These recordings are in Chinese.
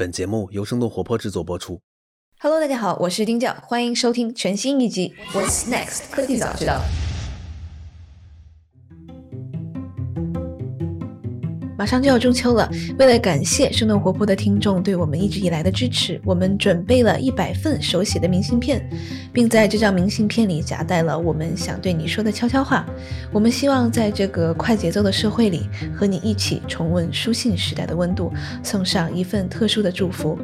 本节目由生动活泼制作播出。Hello，大家好，我是丁教，欢迎收听全新一集《What's Next 科技早知道》。马上就要中秋了，为了感谢生动活泼的听众对我们一直以来的支持，我们准备了一百份手写的明信片，并在这张明信片里夹带了我们想对你说的悄悄话。我们希望在这个快节奏的社会里，和你一起重温书信时代的温度，送上一份特殊的祝福。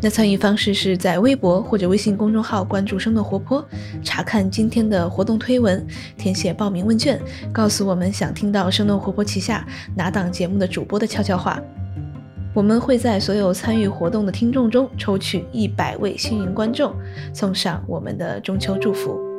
那参与方式是在微博或者微信公众号关注“生动活泼”，查看今天的活动推文，填写报名问卷，告诉我们想听到生动活泼旗下哪档节目的主播的悄悄话。我们会在所有参与活动的听众中抽取一百位幸运观众，送上我们的中秋祝福。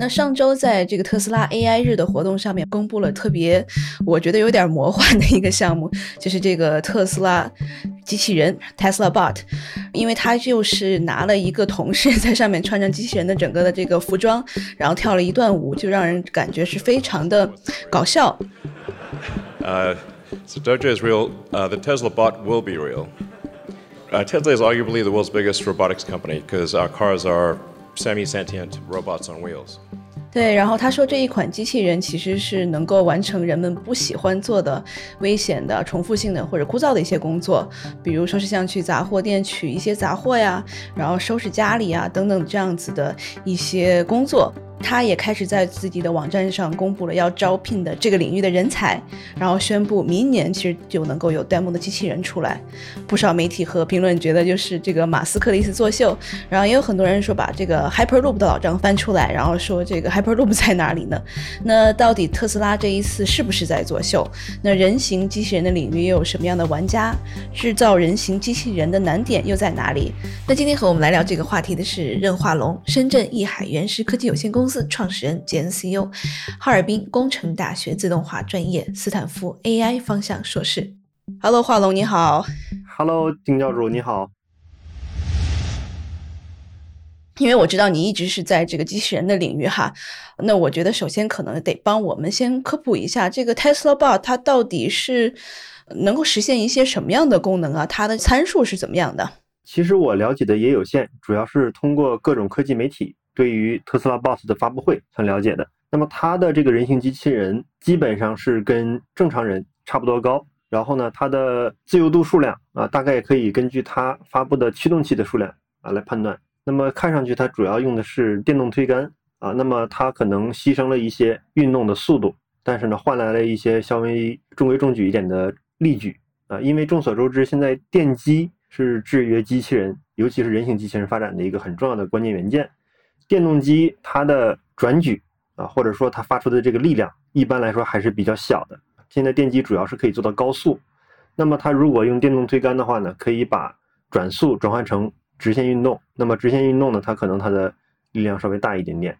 那上周在这个特斯拉 AI 日的活动上面，公布了特别我觉得有点魔幻的一个项目，就是这个特斯拉机器人 Tesla Bot，因为他就是拿了一个同事在上面穿着机器人的整个的这个服装，然后跳了一段舞，就让人感觉是非常的搞笑。Uh, so Dojo is real. Uh, the Tesla bot will be real. Uh, Tesla is arguably the world's biggest robotics company because our cars are semi-sentient robots on wheels. 对，然后他说这一款机器人其实是能够完成人们不喜欢做的危险的、重复性的或者枯燥的一些工作，比如说是像去杂货店取一些杂货呀，然后收拾家里啊等等这样子的一些工作。他也开始在自己的网站上公布了要招聘的这个领域的人才，然后宣布明年其实就能够有 demo 的机器人出来。不少媒体和评论觉得就是这个马斯克的一次作秀，然后也有很多人说把这个 Hyperloop 的老账翻出来，然后说这个 Hyperloop 在哪里呢？那到底特斯拉这一次是不是在作秀？那人形机器人的领域又有什么样的玩家？制造人形机器人的难点又在哪里？那今天和我们来聊这个话题的是任化龙，深圳艺海原石科技有限公司。创始人兼 CEO，哈尔滨工程大学自动化专业斯坦福 AI 方向硕士。Hello，华龙你好。Hello，丁教主你好。因为我知道你一直是在这个机器人的领域哈，那我觉得首先可能得帮我们先科普一下这个 Tesla Bot 它到底是能够实现一些什么样的功能啊？它的参数是怎么样的？其实我了解的也有限，主要是通过各种科技媒体。对于特斯拉 boss 的发布会很了解的，那么它的这个人形机器人基本上是跟正常人差不多高，然后呢，它的自由度数量啊，大概可以根据它发布的驱动器的数量啊来判断。那么看上去它主要用的是电动推杆啊，那么它可能牺牲了一些运动的速度，但是呢，换来了一些稍微中规中矩一点的力矩啊，因为众所周知，现在电机是制约机器人，尤其是人形机器人发展的一个很重要的关键元件。电动机它的转矩啊，或者说它发出的这个力量，一般来说还是比较小的。现在电机主要是可以做到高速，那么它如果用电动推杆的话呢，可以把转速转换成直线运动。那么直线运动呢，它可能它的力量稍微大一点点。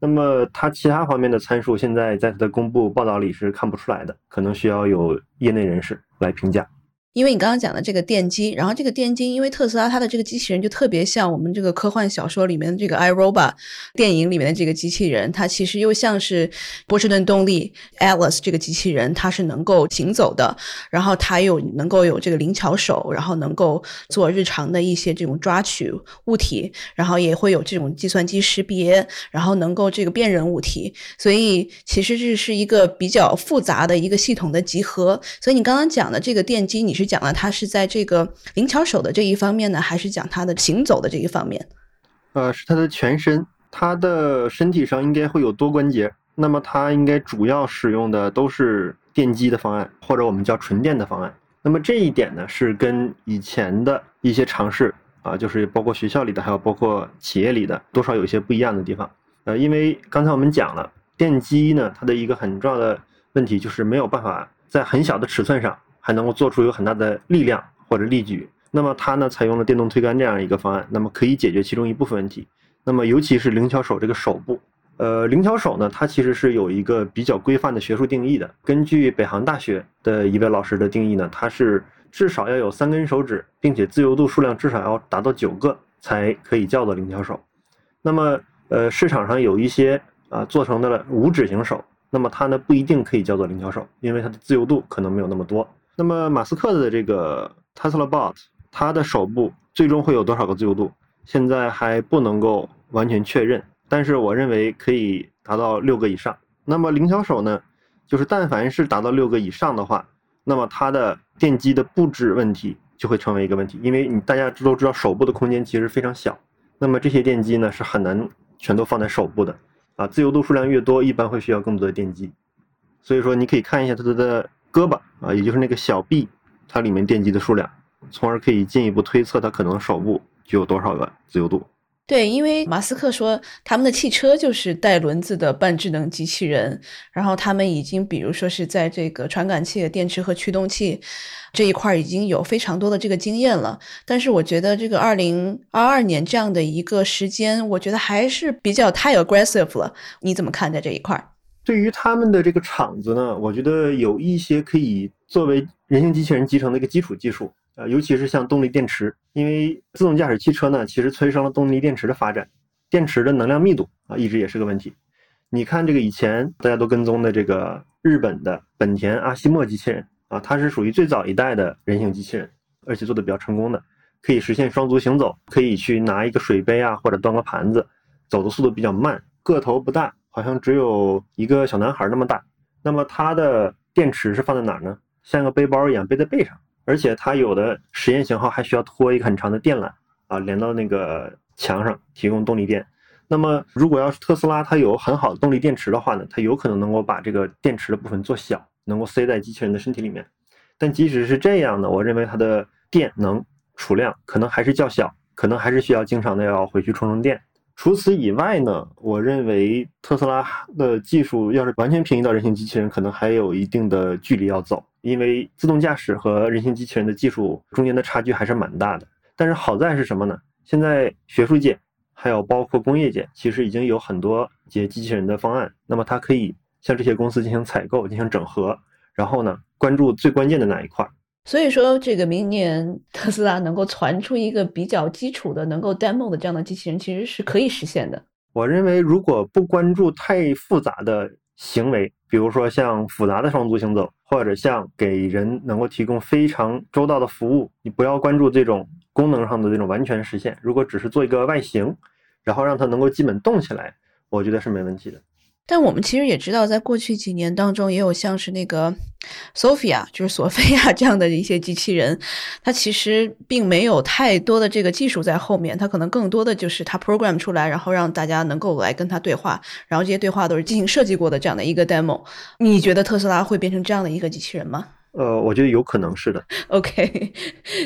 那么它其他方面的参数，现在在它的公布报道里是看不出来的，可能需要有业内人士来评价。因为你刚刚讲的这个电机，然后这个电机，因为特斯拉它的这个机器人就特别像我们这个科幻小说里面的这个 iRobot，电影里面的这个机器人，它其实又像是波士顿动力 Alice 这个机器人，它是能够行走的，然后它又能够有这个灵巧手，然后能够做日常的一些这种抓取物体，然后也会有这种计算机识别，然后能够这个辨认物体，所以其实这是一个比较复杂的一个系统的集合。所以你刚刚讲的这个电机，你是。是讲了它是在这个灵巧手的这一方面呢，还是讲它的行走的这一方面？呃，是它的全身，它的身体上应该会有多关节，那么它应该主要使用的都是电机的方案，或者我们叫纯电的方案。那么这一点呢，是跟以前的一些尝试啊，就是包括学校里的，还有包括企业里的，多少有一些不一样的地方。呃，因为刚才我们讲了，电机呢，它的一个很重要的问题就是没有办法在很小的尺寸上。还能够做出有很大的力量或者力矩，那么它呢采用了电动推杆这样一个方案，那么可以解决其中一部分问题。那么尤其是灵巧手这个手部，呃，灵巧手呢，它其实是有一个比较规范的学术定义的。根据北航大学的一位老师的定义呢，它是至少要有三根手指，并且自由度数量至少要达到九个，才可以叫做灵巧手。那么，呃，市场上有一些啊做成的了无指型手，那么它呢不一定可以叫做灵巧手，因为它的自由度可能没有那么多。那么马斯克的这个 Tesla Bot，它的手部最终会有多少个自由度，现在还不能够完全确认，但是我认为可以达到六个以上。那么灵巧手呢，就是但凡是达到六个以上的话，那么它的电机的布置问题就会成为一个问题，因为你大家都知道手部的空间其实非常小，那么这些电机呢是很难全都放在手部的啊，自由度数量越多，一般会需要更多的电机，所以说你可以看一下它的。胳膊啊，也就是那个小臂，它里面电机的数量，从而可以进一步推测它可能手部具有多少个自由度。对，因为马斯克说他们的汽车就是带轮子的半智能机器人，然后他们已经比如说是在这个传感器、电池和驱动器这一块已经有非常多的这个经验了。但是我觉得这个二零二二年这样的一个时间，我觉得还是比较太 aggressive 了。你怎么看待这一块？对于他们的这个厂子呢，我觉得有一些可以作为人形机器人集成的一个基础技术啊，尤其是像动力电池，因为自动驾驶汽车呢，其实催生了动力电池的发展，电池的能量密度啊，一直也是个问题。你看这个以前大家都跟踪的这个日本的本田阿西莫机器人啊，它是属于最早一代的人形机器人，而且做的比较成功的，可以实现双足行走，可以去拿一个水杯啊或者端个盘子，走的速度比较慢，个头不大。好像只有一个小男孩那么大，那么它的电池是放在哪儿呢？像个背包一样背在背上，而且它有的实验型号还需要拖一个很长的电缆啊，连到那个墙上提供动力电。那么如果要是特斯拉它有很好的动力电池的话呢，它有可能能够把这个电池的部分做小，能够塞在机器人的身体里面。但即使是这样呢，我认为它的电能储量可能还是较小，可能还是需要经常的要回去充充电。除此以外呢，我认为特斯拉的技术要是完全平移到人形机器人，可能还有一定的距离要走，因为自动驾驶和人形机器人的技术中间的差距还是蛮大的。但是好在是什么呢？现在学术界还有包括工业界，其实已经有很多解机器人的方案。那么它可以向这些公司进行采购、进行整合，然后呢，关注最关键的那一块。所以说，这个明年特斯拉能够传出一个比较基础的、能够 demo 的这样的机器人，其实是可以实现的。我认为，如果不关注太复杂的行为，比如说像复杂的双足行走，或者像给人能够提供非常周到的服务，你不要关注这种功能上的这种完全实现。如果只是做一个外形，然后让它能够基本动起来，我觉得是没问题的。但我们其实也知道，在过去几年当中，也有像是那个 Sophia，就是索菲亚这样的一些机器人，它其实并没有太多的这个技术在后面，它可能更多的就是它 program 出来，然后让大家能够来跟它对话，然后这些对话都是进行设计过的这样的一个 demo。你觉得特斯拉会变成这样的一个机器人吗？呃，我觉得有可能是的。OK，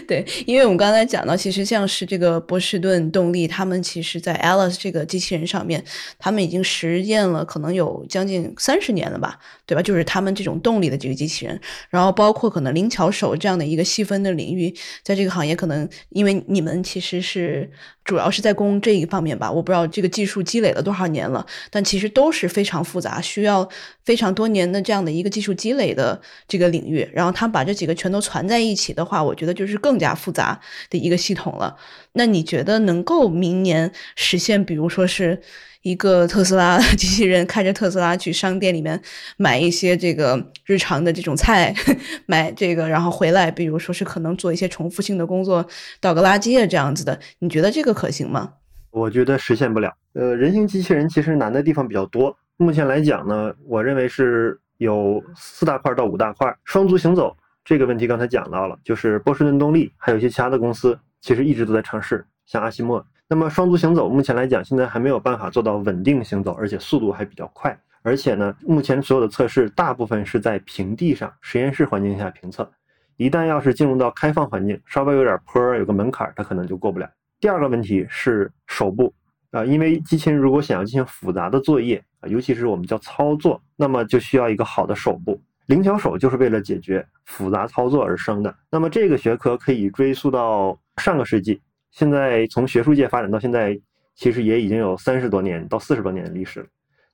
对，因为我们刚才讲到，其实像是这个波士顿动力，他们其实在 Alice 这个机器人上面，他们已经实验了可能有将近三十年了吧，对吧？就是他们这种动力的这个机器人，然后包括可能灵巧手这样的一个细分的领域，在这个行业可能因为你们其实是。主要是在攻这一方面吧，我不知道这个技术积累了多少年了，但其实都是非常复杂，需要非常多年的这样的一个技术积累的这个领域。然后他把这几个全都攒在一起的话，我觉得就是更加复杂的一个系统了。那你觉得能够明年实现，比如说是？一个特斯拉机器人开着特斯拉去商店里面买一些这个日常的这种菜，买这个，然后回来，比如说是可能做一些重复性的工作，倒个垃圾啊这样子的，你觉得这个可行吗？我觉得实现不了。呃，人形机器人其实难的地方比较多。目前来讲呢，我认为是有四大块到五大块。双足行走这个问题刚才讲到了，就是波士顿动力还有一些其他的公司其实一直都在尝试，像阿西莫。那么双足行走目前来讲，现在还没有办法做到稳定行走，而且速度还比较快。而且呢，目前所有的测试大部分是在平地上，实验室环境下评测。一旦要是进入到开放环境，稍微有点坡，有个门槛，它可能就过不了。第二个问题是手部啊，因为机器人如果想要进行复杂的作业啊，尤其是我们叫操作，那么就需要一个好的手部。灵巧手就是为了解决复杂操作而生的。那么这个学科可以追溯到上个世纪。现在从学术界发展到现在，其实也已经有三十多年到四十多年的历史了。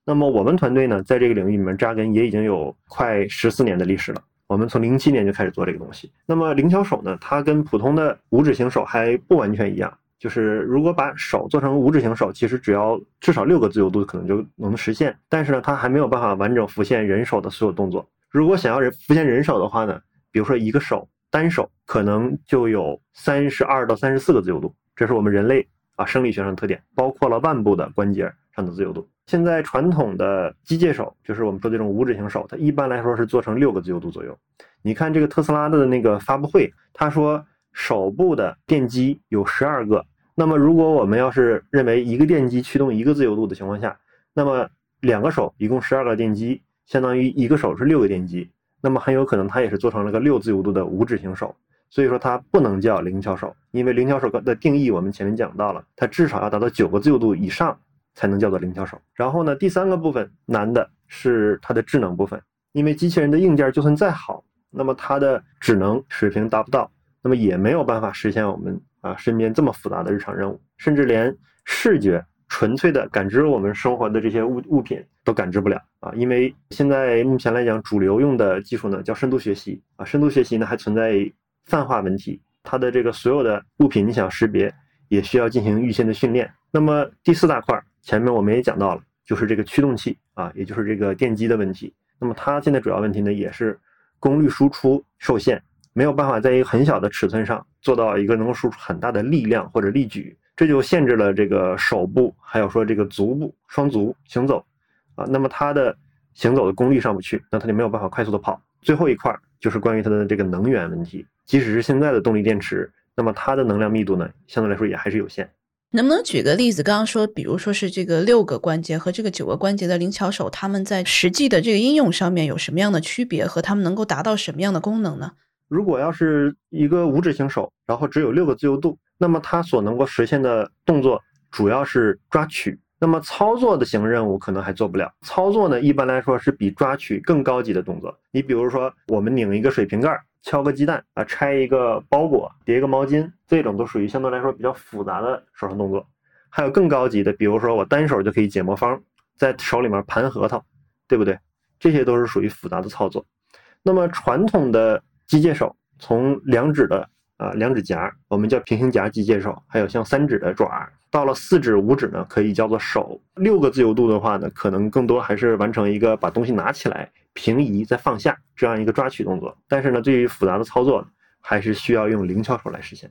那么我们团队呢，在这个领域里面扎根也已经有快十四年的历史了。我们从零七年就开始做这个东西。那么灵巧手呢，它跟普通的五指型手还不完全一样，就是如果把手做成五指型手，其实只要至少六个自由度可能就能实现。但是呢，它还没有办法完整浮现人手的所有动作。如果想要人浮现人手的话呢，比如说一个手单手可能就有三十二到三十四个自由度，这是我们人类啊生理学上的特点，包括了腕部的关节上的自由度。现在传统的机械手，就是我们说这种五指型手，它一般来说是做成六个自由度左右。你看这个特斯拉的那个发布会，他说手部的电机有十二个。那么如果我们要是认为一个电机驱动一个自由度的情况下，那么两个手一共十二个电机，相当于一个手是六个电机。那么很有可能它也是做成了个六自由度的五指型手。所以说它不能叫灵巧手，因为灵巧手的定义我们前面讲到了，它至少要达到九个自由度以上才能叫做灵巧手。然后呢，第三个部分难的是它的智能部分，因为机器人的硬件就算再好。那么它的智能水平达不到，那么也没有办法实现我们啊身边这么复杂的日常任务，甚至连视觉纯粹的感知我们生活的这些物物品都感知不了啊！因为现在目前来讲，主流用的技术呢叫深度学习啊，深度学习呢还存在泛化问题，它的这个所有的物品你想识别也需要进行预先的训练。那么第四大块前面我们也讲到了，就是这个驱动器啊，也就是这个电机的问题。那么它现在主要问题呢也是。功率输出受限，没有办法在一个很小的尺寸上做到一个能够输出很大的力量或者力矩，这就限制了这个手部还有说这个足部双足行走啊。那么它的行走的功率上不去，那它就没有办法快速的跑。最后一块就是关于它的这个能源问题，即使是现在的动力电池，那么它的能量密度呢，相对来说也还是有限。能不能举个例子？刚刚说，比如说是这个六个关节和这个九个关节的灵巧手，他们在实际的这个应用上面有什么样的区别，和他们能够达到什么样的功能呢？如果要是一个五指型手，然后只有六个自由度，那么它所能够实现的动作主要是抓取，那么操作的型任务可能还做不了。操作呢，一般来说是比抓取更高级的动作。你比如说，我们拧一个水瓶盖。敲个鸡蛋啊，拆一个包裹，叠一个毛巾，这种都属于相对来说比较复杂的手上动作。还有更高级的，比如说我单手就可以解魔方，在手里面盘核桃，对不对？这些都是属于复杂的操作。那么传统的机械手，从两指的啊两指夹，我们叫平行夹机械手，还有像三指的爪，到了四指、五指呢，可以叫做手。六个自由度的话呢，可能更多还是完成一个把东西拿起来。平移再放下这样一个抓取动作，但是呢，对于复杂的操作，还是需要用灵巧手来实现。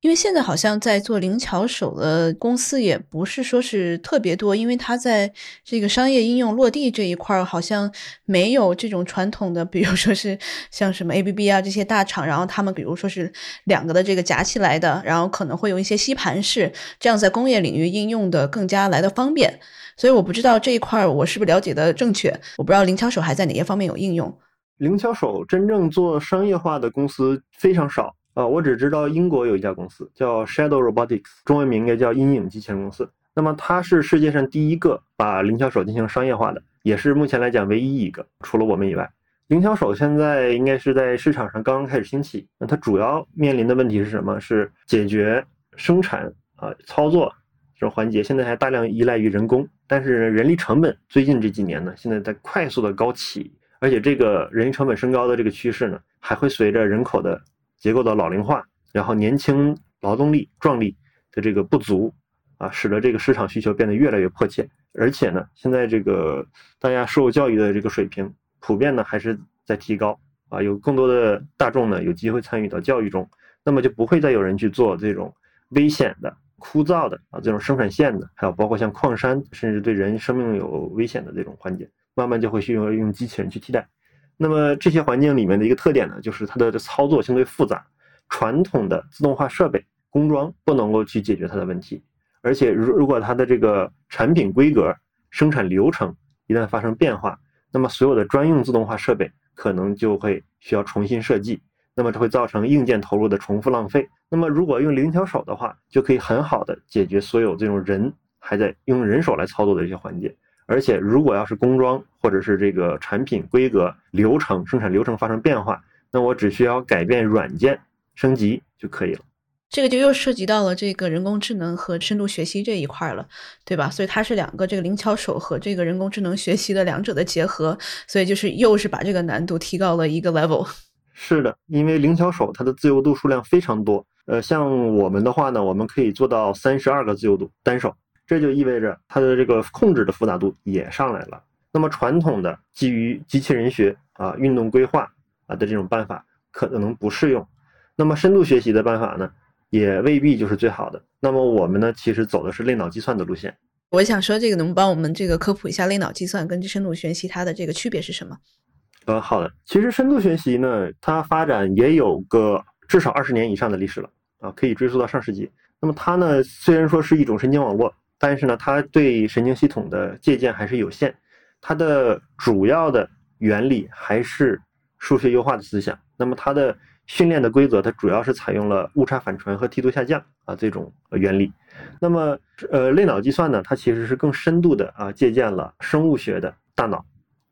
因为现在好像在做灵巧手的公司也不是说是特别多，因为它在这个商业应用落地这一块儿，好像没有这种传统的，比如说是像什么 ABB 啊这些大厂，然后他们比如说是两个的这个夹起来的，然后可能会有一些吸盘式，这样在工业领域应用的更加来的方便。所以我不知道这一块儿我是不是了解的正确，我不知道灵巧手还在哪些方面有应用。灵巧手真正做商业化的公司非常少啊，我只知道英国有一家公司叫 Shadow Robotics，中文名应该叫阴影机器人公司。那么它是世界上第一个把灵巧手进行商业化的，也是目前来讲唯一一个，除了我们以外。灵巧手现在应该是在市场上刚刚开始兴起，那它主要面临的问题是什么？是解决生产啊操作。这种环节现在还大量依赖于人工，但是人力成本最近这几年呢，现在在快速的高起，而且这个人力成本升高的这个趋势呢，还会随着人口的结构的老龄化，然后年轻劳动力壮力的这个不足啊，使得这个市场需求变得越来越迫切。而且呢，现在这个大家受教育的这个水平普遍呢还是在提高啊，有更多的大众呢有机会参与到教育中，那么就不会再有人去做这种危险的。枯燥的啊，这种生产线的，还有包括像矿山，甚至对人生命有危险的这种环节，慢慢就会需要用机器人去替代。那么这些环境里面的一个特点呢，就是它的操作相对复杂，传统的自动化设备工装不能够去解决它的问题。而且如如果它的这个产品规格、生产流程一旦发生变化，那么所有的专用自动化设备可能就会需要重新设计。那么这会造成硬件投入的重复浪费。那么如果用灵巧手的话，就可以很好的解决所有这种人还在用人手来操作的这些环节。而且如果要是工装或者是这个产品规格、流程、生产流程发生变化，那我只需要改变软件升级就可以了。这个就又涉及到了这个人工智能和深度学习这一块了，对吧？所以它是两个这个灵巧手和这个人工智能学习的两者的结合，所以就是又是把这个难度提高了一个 level。是的，因为灵巧手它的自由度数量非常多，呃，像我们的话呢，我们可以做到三十二个自由度单手，这就意味着它的这个控制的复杂度也上来了。那么传统的基于机器人学啊、运动规划啊的这种办法可能不适用。那么深度学习的办法呢，也未必就是最好的。那么我们呢，其实走的是类脑计算的路线。我想说，这个能帮我们这个科普一下类脑计算跟深度学习它的这个区别是什么？呃，好的。其实深度学习呢，它发展也有个至少二十年以上的历史了啊，可以追溯到上世纪。那么它呢，虽然说是一种神经网络，但是呢，它对神经系统的借鉴还是有限。它的主要的原理还是数学优化的思想。那么它的训练的规则，它主要是采用了误差反传和梯度下降啊这种原理。那么呃，类脑计算呢，它其实是更深度的啊，借鉴了生物学的大脑，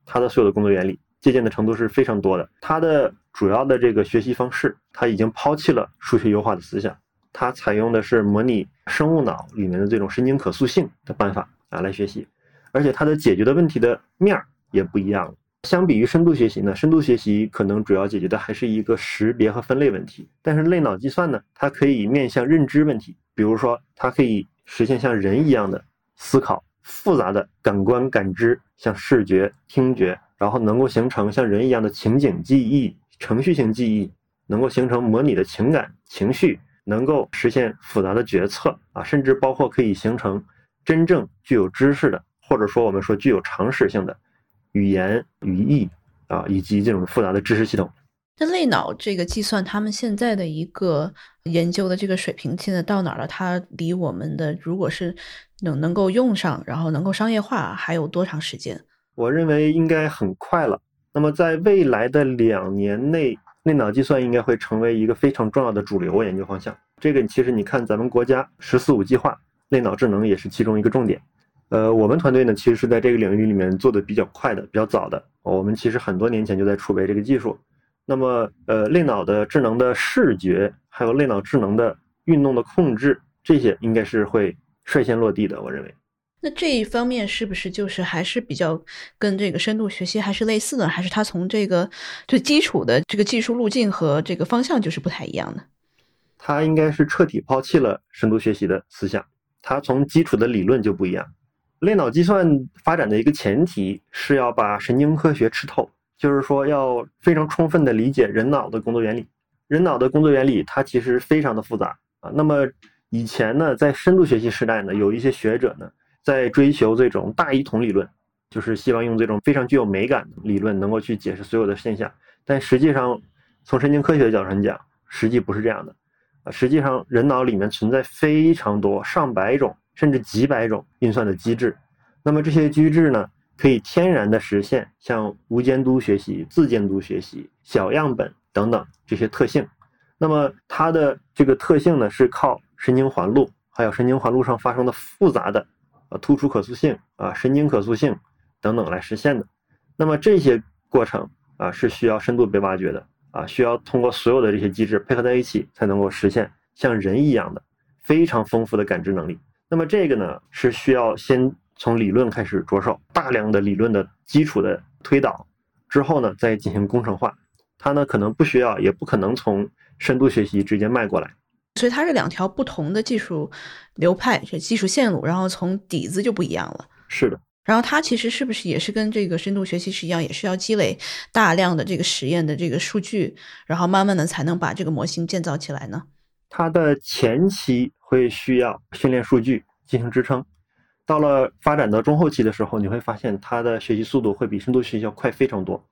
它的所有的工作原理。借鉴的程度是非常多的。它的主要的这个学习方式，它已经抛弃了数学优化的思想，它采用的是模拟生物脑里面的这种神经可塑性的办法啊来学习，而且它的解决的问题的面儿也不一样。相比于深度学习呢，深度学习可能主要解决的还是一个识别和分类问题，但是类脑计算呢，它可以面向认知问题，比如说它可以实现像人一样的思考，复杂的感官感知，像视觉、听觉。然后能够形成像人一样的情景记忆、程序性记忆，能够形成模拟的情感情绪，能够实现复杂的决策啊，甚至包括可以形成真正具有知识的，或者说我们说具有常识性的语言语义啊，以及这种复杂的知识系统。那类脑这个计算，他们现在的一个研究的这个水平现在到哪儿了？它离我们的如果是能能够用上，然后能够商业化，还有多长时间？我认为应该很快了。那么在未来的两年内，类脑计算应该会成为一个非常重要的主流研究方向。这个其实你看，咱们国家“十四五”计划，类脑智能也是其中一个重点。呃，我们团队呢，其实是在这个领域里面做的比较快的、比较早的。我们其实很多年前就在储备这个技术。那么，呃，类脑的智能的视觉，还有类脑智能的运动的控制，这些应该是会率先落地的。我认为。那这一方面是不是就是还是比较跟这个深度学习还是类似的？还是它从这个最基础的这个技术路径和这个方向就是不太一样的？它应该是彻底抛弃了深度学习的思想，它从基础的理论就不一样。类脑计算发展的一个前提是要把神经科学吃透，就是说要非常充分的理解人脑的工作原理。人脑的工作原理它其实非常的复杂啊。那么以前呢，在深度学习时代呢，有一些学者呢。在追求这种大一统理论，就是希望用这种非常具有美感的理论能够去解释所有的现象。但实际上，从神经科学的角度上讲，实际不是这样的。啊，实际上人脑里面存在非常多、上百种甚至几百种运算的机制。那么这些机制呢，可以天然的实现像无监督学习、自监督学习、小样本等等这些特性。那么它的这个特性呢，是靠神经环路还有神经环路上发生的复杂的。啊，突出可塑性啊，神经可塑性等等来实现的。那么这些过程啊，是需要深度被挖掘的啊，需要通过所有的这些机制配合在一起，才能够实现像人一样的非常丰富的感知能力。那么这个呢，是需要先从理论开始着手，大量的理论的基础的推导之后呢，再进行工程化。它呢，可能不需要，也不可能从深度学习直接迈过来。所以它是两条不同的技术流派，是技术线路，然后从底子就不一样了。是的，然后它其实是不是也是跟这个深度学习是一样，也是要积累大量的这个实验的这个数据，然后慢慢的才能把这个模型建造起来呢？它的前期会需要训练数据进行支撑，到了发展到中后期的时候，你会发现它的学习速度会比深度学习要快非常多。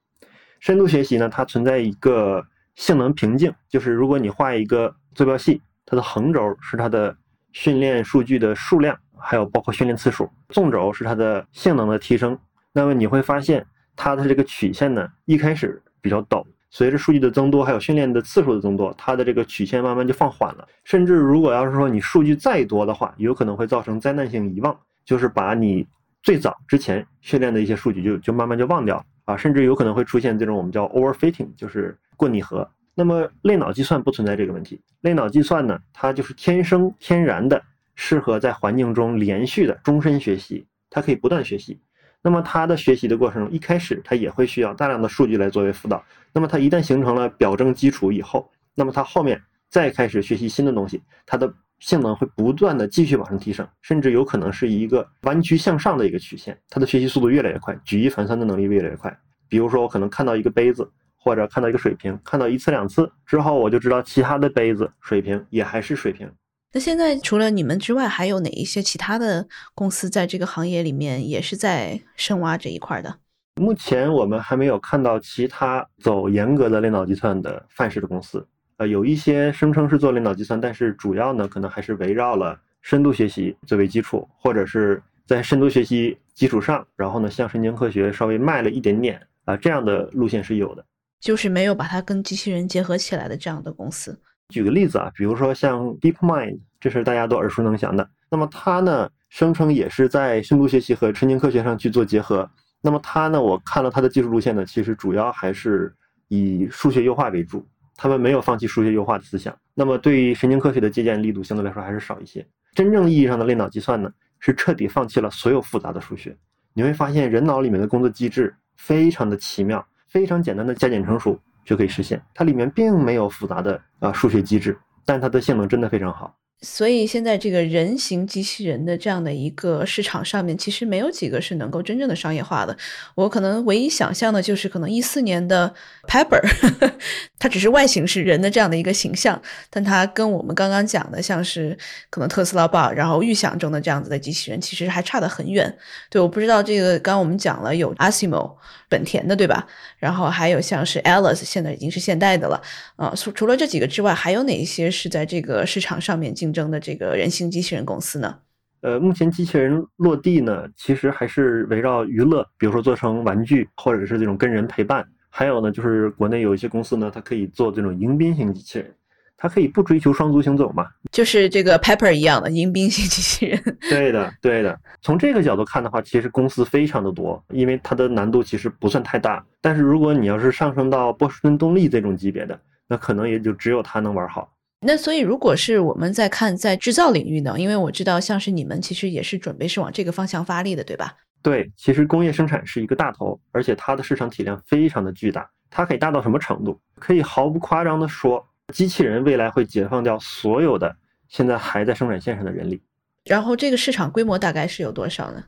深度学习呢，它存在一个性能瓶颈，就是如果你画一个坐标系。它的横轴是它的训练数据的数量，还有包括训练次数；纵轴是它的性能的提升。那么你会发现，它的这个曲线呢，一开始比较陡，随着数据的增多，还有训练的次数的增多，它的这个曲线慢慢就放缓了。甚至如果要是说你数据再多的话，有可能会造成灾难性遗忘，就是把你最早之前训练的一些数据就就慢慢就忘掉了啊，甚至有可能会出现这种我们叫 overfitting，就是过拟合。那么类脑计算不存在这个问题。类脑计算呢，它就是天生天然的适合在环境中连续的终身学习，它可以不断学习。那么它的学习的过程中，一开始它也会需要大量的数据来作为辅导。那么它一旦形成了表征基础以后，那么它后面再开始学习新的东西，它的性能会不断的继续往上提升，甚至有可能是一个弯曲向上的一个曲线，它的学习速度越来越快，举一反三的能力越来越快。比如说，我可能看到一个杯子，或者看到一个水瓶，看到一次两次之后，我就知道其他的杯子、水瓶也还是水瓶。那现在除了你们之外，还有哪一些其他的公司在这个行业里面也是在深挖这一块的？目前我们还没有看到其他走严格的类脑计算的范式的公司。呃，有一些声称是做类脑计算，但是主要呢，可能还是围绕了深度学习作为基础，或者是在深度学习基础上，然后呢，向神经科学稍微迈了一点点啊，这样的路线是有的。就是没有把它跟机器人结合起来的这样的公司。举个例子啊，比如说像 DeepMind，这是大家都耳熟能详的。那么它呢，声称也是在深度学习和神经科学上去做结合。那么它呢，我看了它的技术路线呢，其实主要还是以数学优化为主。他们没有放弃数学优化的思想。那么对于神经科学的借鉴力度相对来说还是少一些。真正意义上的类脑计算呢，是彻底放弃了所有复杂的数学。你会发现人脑里面的工作机制非常的奇妙，非常简单的加减乘除。就可以实现，它里面并没有复杂的啊数学机制，但它的性能真的非常好。所以现在这个人形机器人的这样的一个市场上面，其实没有几个是能够真正的商业化的。我可能唯一想象的就是可能一四年的 Pepper，它只是外形是人的这样的一个形象，但它跟我们刚刚讲的像是可能特斯拉 Bot，然后预想中的这样子的机器人，其实还差得很远。对，我不知道这个刚刚我们讲了有 Asimo 本田的对吧？然后还有像是 Alice，现在已经是现代的了。啊，除除了这几个之外，还有哪一些是在这个市场上面进？竞争的这个人形机器人公司呢？呃，目前机器人落地呢，其实还是围绕娱乐，比如说做成玩具，或者是这种跟人陪伴。还有呢，就是国内有一些公司呢，它可以做这种迎宾型机器人，它可以不追求双足行走嘛，就是这个 Pepper 一样的迎宾型机器人。对的，对的。从这个角度看的话，其实公司非常的多，因为它的难度其实不算太大。但是如果你要是上升到波士顿动力这种级别的，那可能也就只有它能玩好。那所以，如果是我们在看在制造领域呢？因为我知道，像是你们其实也是准备是往这个方向发力的，对吧？对，其实工业生产是一个大头，而且它的市场体量非常的巨大。它可以大到什么程度？可以毫不夸张的说，机器人未来会解放掉所有的现在还在生产线上的人力。然后这个市场规模大概是有多少呢？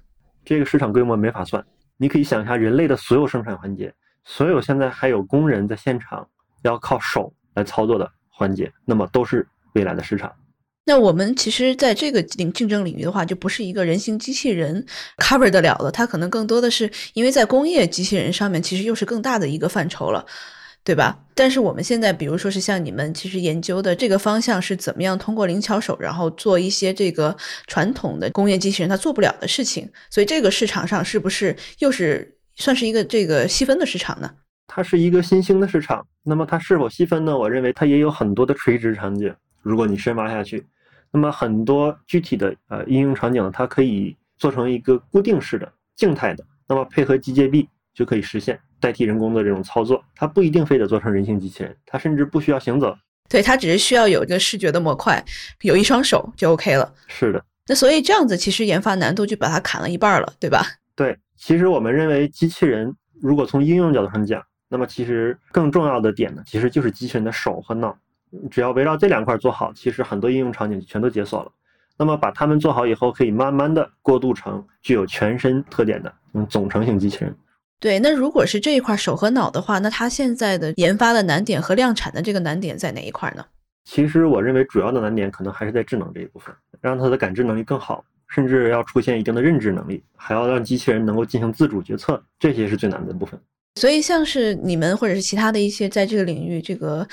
这个市场规模没法算。你可以想一下，人类的所有生产环节，所有现在还有工人在现场要靠手来操作的。环节，那么都是未来的市场。那我们其实在这个领竞争领域的话，就不是一个人形机器人 cover 得了的，它可能更多的是因为在工业机器人上面，其实又是更大的一个范畴了，对吧？但是我们现在，比如说是像你们其实研究的这个方向是怎么样通过灵巧手，然后做一些这个传统的工业机器人它做不了的事情，所以这个市场上是不是又是算是一个这个细分的市场呢？它是一个新兴的市场，那么它是否细分呢？我认为它也有很多的垂直场景。如果你深挖下去，那么很多具体的呃应用场景，它可以做成一个固定式的静态的，那么配合机械臂就可以实现代替人工的这种操作。它不一定非得做成人形机器人，它甚至不需要行走，对，它只是需要有一个视觉的模块，有一双手就 OK 了。是的，那所以这样子其实研发难度就把它砍了一半了，对吧？对，其实我们认为机器人如果从应用角度上讲，那么其实更重要的点呢，其实就是机器人的手和脑，只要围绕这两块做好，其实很多应用场景全都解锁了。那么把它们做好以后，可以慢慢的过渡成具有全身特点的嗯总成型机器人。对，那如果是这一块手和脑的话，那它现在的研发的难点和量产的这个难点在哪一块呢？其实我认为主要的难点可能还是在智能这一部分，让它的感知能力更好，甚至要出现一定的认知能力，还要让机器人能够进行自主决策，这些是最难的部分。所以，像是你们或者是其他的一些在这个领域这个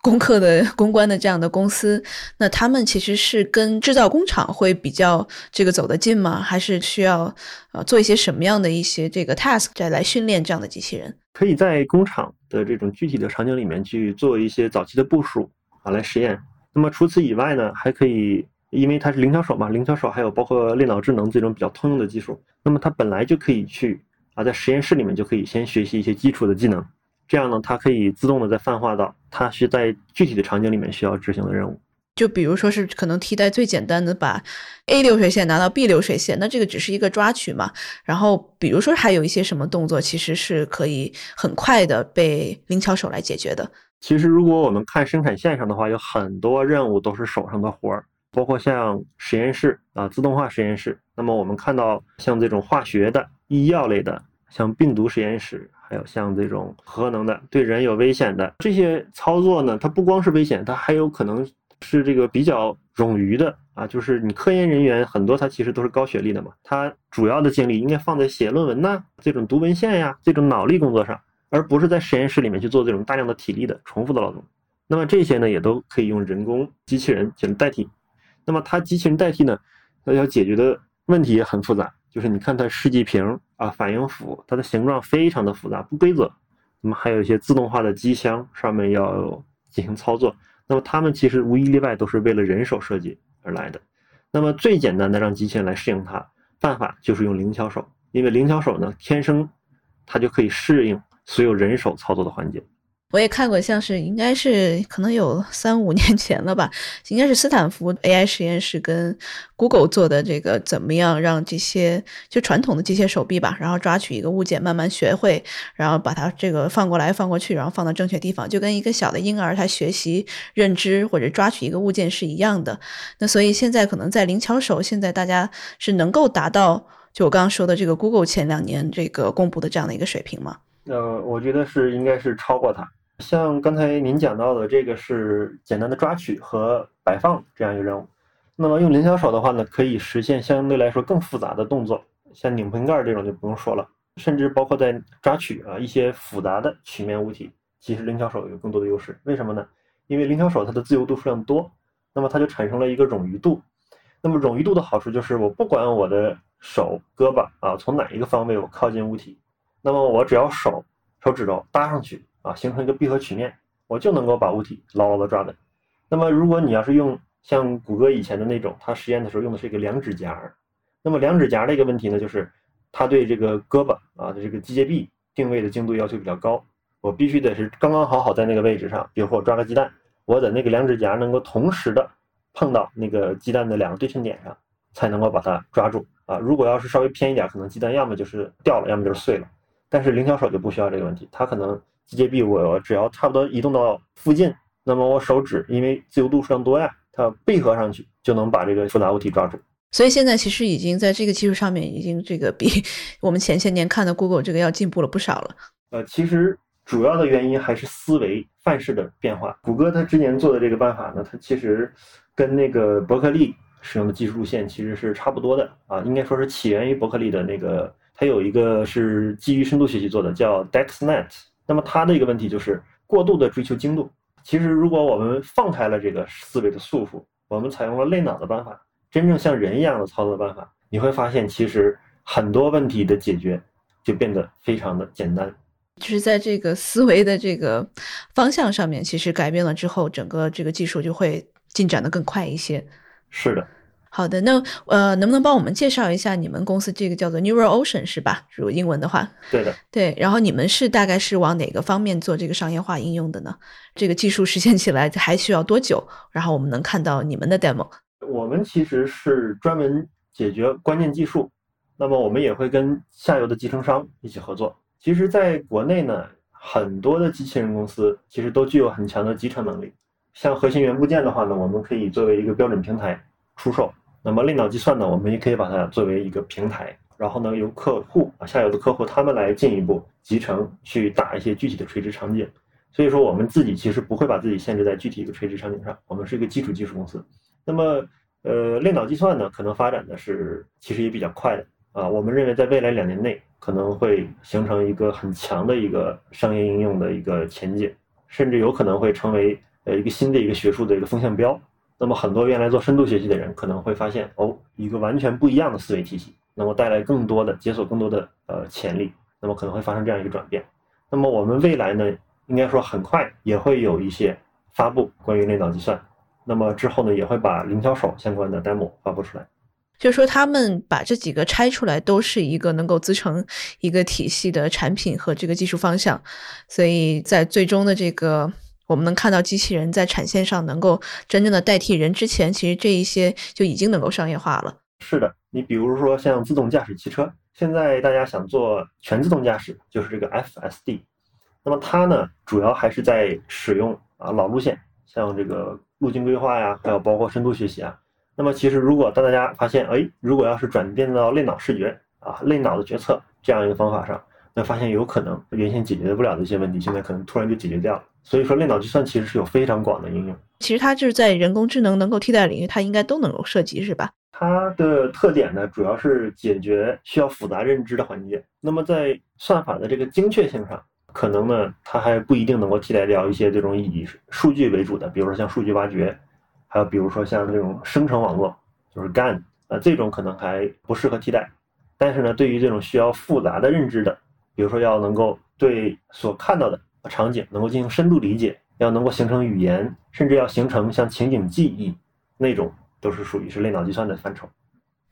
攻克的公关的这样的公司，那他们其实是跟制造工厂会比较这个走得近吗？还是需要呃做一些什么样的一些这个 task 再来训练这样的机器人？可以在工厂的这种具体的场景里面去做一些早期的部署啊，来实验。那么除此以外呢，还可以，因为它是灵巧手嘛，灵巧手还有包括类脑智能这种比较通用的技术，那么它本来就可以去。啊，在实验室里面就可以先学习一些基础的技能，这样呢，它可以自动的再泛化到它是在具体的场景里面需要执行的任务。就比如说是可能替代最简单的把 A 流水线拿到 B 流水线，那这个只是一个抓取嘛。然后比如说还有一些什么动作，其实是可以很快的被灵巧手来解决的。其实如果我们看生产线上的话，有很多任务都是手上的活儿，包括像实验室啊，自动化实验室。那么我们看到像这种化学的、医药类的，像病毒实验室，还有像这种核能的、对人有危险的这些操作呢，它不光是危险，它还有可能。是这个比较冗余的啊，就是你科研人员很多，他其实都是高学历的嘛，他主要的精力应该放在写论文呐，这种读文献呀，这种脑力工作上，而不是在实验室里面去做这种大量的体力的重复的劳动。那么这些呢，也都可以用人工机器人去代替。那么它机器人代替呢，它要解决的问题也很复杂，就是你看它试剂瓶啊、反应釜，它的形状非常的复杂不规则。那么还有一些自动化的机箱上面要进行操作。那么它们其实无一例外都是为了人手设计而来的。那么最简单的让机器人来适应它办法就是用灵巧手，因为灵巧手呢天生它就可以适应所有人手操作的环节。我也看过，像是应该是可能有三五年前了吧，应该是斯坦福 AI 实验室跟 Google 做的这个，怎么样让这些就传统的机械手臂吧，然后抓取一个物件，慢慢学会，然后把它这个放过来放过去，然后放到正确地方，就跟一个小的婴儿他学习认知或者抓取一个物件是一样的。那所以现在可能在灵巧手，现在大家是能够达到就我刚刚说的这个 Google 前两年这个公布的这样的一个水平吗？呃，我觉得是应该是超过它。像刚才您讲到的，这个是简单的抓取和摆放这样一个任务。那么用灵巧手的话呢，可以实现相对来说更复杂的动作，像拧瓶盖这种就不用说了，甚至包括在抓取啊一些复杂的曲面物体，其实灵巧手有更多的优势。为什么呢？因为灵巧手它的自由度数量多，那么它就产生了一个冗余度。那么冗余度的好处就是，我不管我的手胳膊啊从哪一个方位我靠近物体，那么我只要手手指头搭上去。啊，形成一个闭合曲面，我就能够把物体牢牢的抓稳。那么，如果你要是用像谷歌以前的那种，它实验的时候用的是一个两指夹，那么两指夹的一个问题呢，就是它对这个胳膊啊的这个机械臂定位的精度要求比较高，我必须得是刚刚好好在那个位置上，比如说我抓个鸡蛋，我的那个两指夹能够同时的碰到那个鸡蛋的两个对称点上，才能够把它抓住啊。如果要是稍微偏一点，可能鸡蛋要么就是掉了，要么就是碎了。但是灵巧手就不需要这个问题，它可能。机械臂我只要差不多移动到附近，那么我手指因为自由度数量多呀，它闭合上去就能把这个复杂物体抓住。所以现在其实已经在这个技术上面已经这个比我们前些年看的 Google 这个要进步了不少了。呃，其实主要的原因还是思维范式的变化。谷歌它之前做的这个办法呢，它其实跟那个伯克利使用的技术路线其实是差不多的啊，应该说是起源于伯克利的那个，它有一个是基于深度学习做的，叫 DexNet。那么他的一个问题就是过度的追求精度。其实，如果我们放开了这个思维的束缚，我们采用了类脑的办法，真正像人一样的操作办法，你会发现，其实很多问题的解决就变得非常的简单。就是在这个思维的这个方向上面，其实改变了之后，整个这个技术就会进展的更快一些。是的。好的，那呃，能不能帮我们介绍一下你们公司这个叫做 Neural Ocean 是吧？如果英文的话，对的，对。然后你们是大概是往哪个方面做这个商业化应用的呢？这个技术实现起来还需要多久？然后我们能看到你们的 demo。我们其实是专门解决关键技术，那么我们也会跟下游的集成商一起合作。其实，在国内呢，很多的机器人公司其实都具有很强的集成能力。像核心元部件的话呢，我们可以作为一个标准平台出售。那么类脑计算呢，我们也可以把它作为一个平台，然后呢由客户啊下游的客户他们来进一步集成去打一些具体的垂直场景。所以说我们自己其实不会把自己限制在具体一个垂直场景上，我们是一个基础技术公司。那么呃类脑计算呢，可能发展的是其实也比较快的啊，我们认为在未来两年内可能会形成一个很强的一个商业应用的一个前景，甚至有可能会成为呃一个新的一个学术的一个风向标。那么很多原来做深度学习的人可能会发现，哦，一个完全不一样的思维体系，那么带来更多的解锁更多的呃潜力，那么可能会发生这样一个转变。那么我们未来呢，应该说很快也会有一些发布关于类脑计算，那么之后呢，也会把灵巧手相关的 demo 发布出来。就是说，他们把这几个拆出来，都是一个能够自成一个体系的产品和这个技术方向，所以在最终的这个。我们能看到机器人在产线上能够真正的代替人之前，其实这一些就已经能够商业化了。是的，你比如说像自动驾驶汽车，现在大家想做全自动驾驶，就是这个 FSD。那么它呢，主要还是在使用啊老路线，像这个路径规划呀，还有包括深度学习啊。那么其实如果当大家发现，哎，如果要是转变到类脑视觉啊、类脑的决策这样一个方法上，那发现有可能原先解决不了的一些问题，现在可能突然就解决掉了。所以说，类脑计算其实是有非常广的应用。其实它就是在人工智能能够替代领域，它应该都能够涉及，是吧？它的特点呢，主要是解决需要复杂认知的环节。那么在算法的这个精确性上，可能呢，它还不一定能够替代掉一些这种以数据为主的，比如说像数据挖掘，还有比如说像这种生成网络，就是 GAN 啊，这种可能还不适合替代。但是呢，对于这种需要复杂的认知的，比如说要能够对所看到的场景能够进行深度理解，要能够形成语言，甚至要形成像情景记忆那种，都是属于是类脑计算的范畴。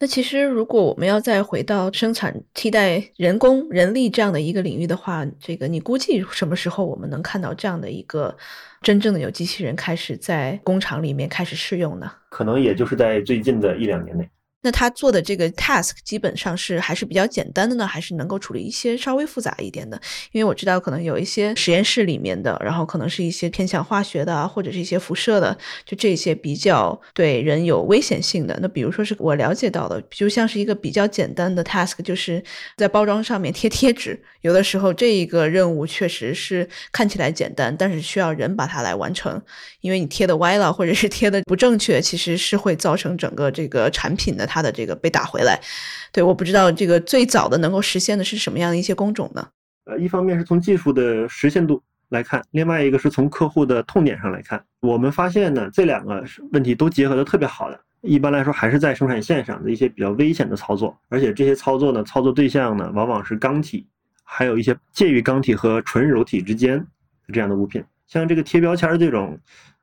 那其实，如果我们要再回到生产替代人工人力这样的一个领域的话，这个你估计什么时候我们能看到这样的一个真正的有机器人开始在工厂里面开始试用呢？可能也就是在最近的一两年内。那他做的这个 task 基本上是还是比较简单的呢，还是能够处理一些稍微复杂一点的？因为我知道可能有一些实验室里面的，然后可能是一些偏向化学的啊，或者是一些辐射的，就这些比较对人有危险性的。那比如说是我了解到的，就像是一个比较简单的 task，就是在包装上面贴贴纸。有的时候这一个任务确实是看起来简单，但是需要人把它来完成，因为你贴的歪了，或者是贴的不正确，其实是会造成整个这个产品的。它的这个被打回来，对，我不知道这个最早的能够实现的是什么样的一些工种呢？呃，一方面是从技术的实现度来看，另外一个是从客户的痛点上来看。我们发现呢，这两个问题都结合的特别好的。一般来说，还是在生产线上的一些比较危险的操作，而且这些操作呢，操作对象呢，往往是钢体，还有一些介于钢体和纯柔体之间这样的物品，像这个贴标签这种。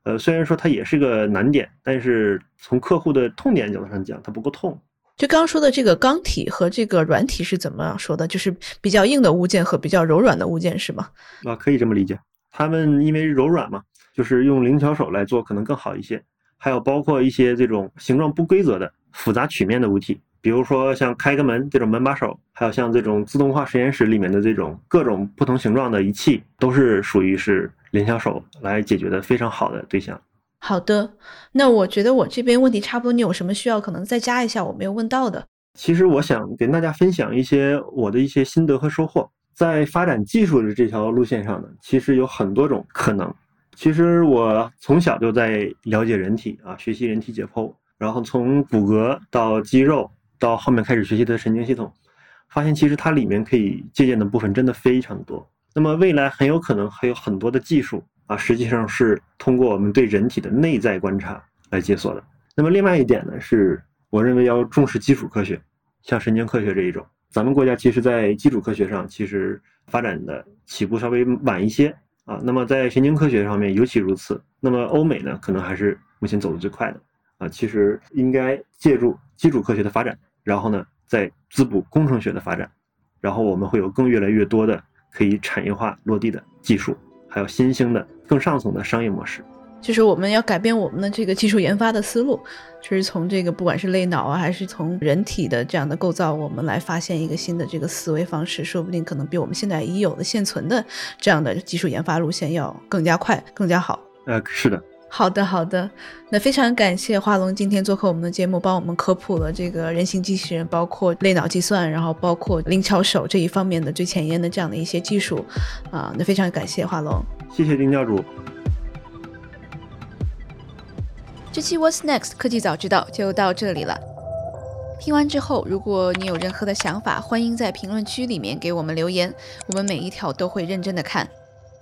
呃，虽然说它也是个难点，但是从客户的痛点角度上讲，它不够痛。就刚刚说的这个钢体和这个软体是怎么说的？就是比较硬的物件和比较柔软的物件是吗？啊，可以这么理解。他们因为柔软嘛，就是用灵巧手来做可能更好一些。还有包括一些这种形状不规则的复杂曲面的物体，比如说像开个门这种门把手，还有像这种自动化实验室里面的这种各种不同形状的仪器，都是属于是。联想手来解决的非常好的对象。好的，那我觉得我这边问题差不多，你有什么需要可能再加一下我没有问到的？其实我想跟大家分享一些我的一些心得和收获。在发展技术的这条路线上呢，其实有很多种可能。其实我从小就在了解人体啊，学习人体解剖，然后从骨骼到肌肉，到后面开始学习的神经系统，发现其实它里面可以借鉴的部分真的非常多。那么未来很有可能还有很多的技术啊，实际上是通过我们对人体的内在观察来解锁的。那么另外一点呢，是我认为要重视基础科学，像神经科学这一种。咱们国家其实在基础科学上其实发展的起步稍微晚一些啊。那么在神经科学上面尤其如此。那么欧美呢，可能还是目前走的最快的啊。其实应该借助基础科学的发展，然后呢再滋补工程学的发展，然后我们会有更越来越多的。可以产业化落地的技术，还有新兴的更上层的商业模式，就是我们要改变我们的这个技术研发的思路，就是从这个不管是类脑啊，还是从人体的这样的构造，我们来发现一个新的这个思维方式，说不定可能比我们现在已有的现存的这样的技术研发路线要更加快、更加好。呃，是的。好的，好的，那非常感谢华龙今天做客我们的节目，帮我们科普了这个人形机器人，包括类脑计算，然后包括灵巧手这一方面的最前沿的这样的一些技术，啊，那非常感谢华龙，谢谢丁教主。这期 What's Next 科技早知道就到这里了。听完之后，如果你有任何的想法，欢迎在评论区里面给我们留言，我们每一条都会认真的看。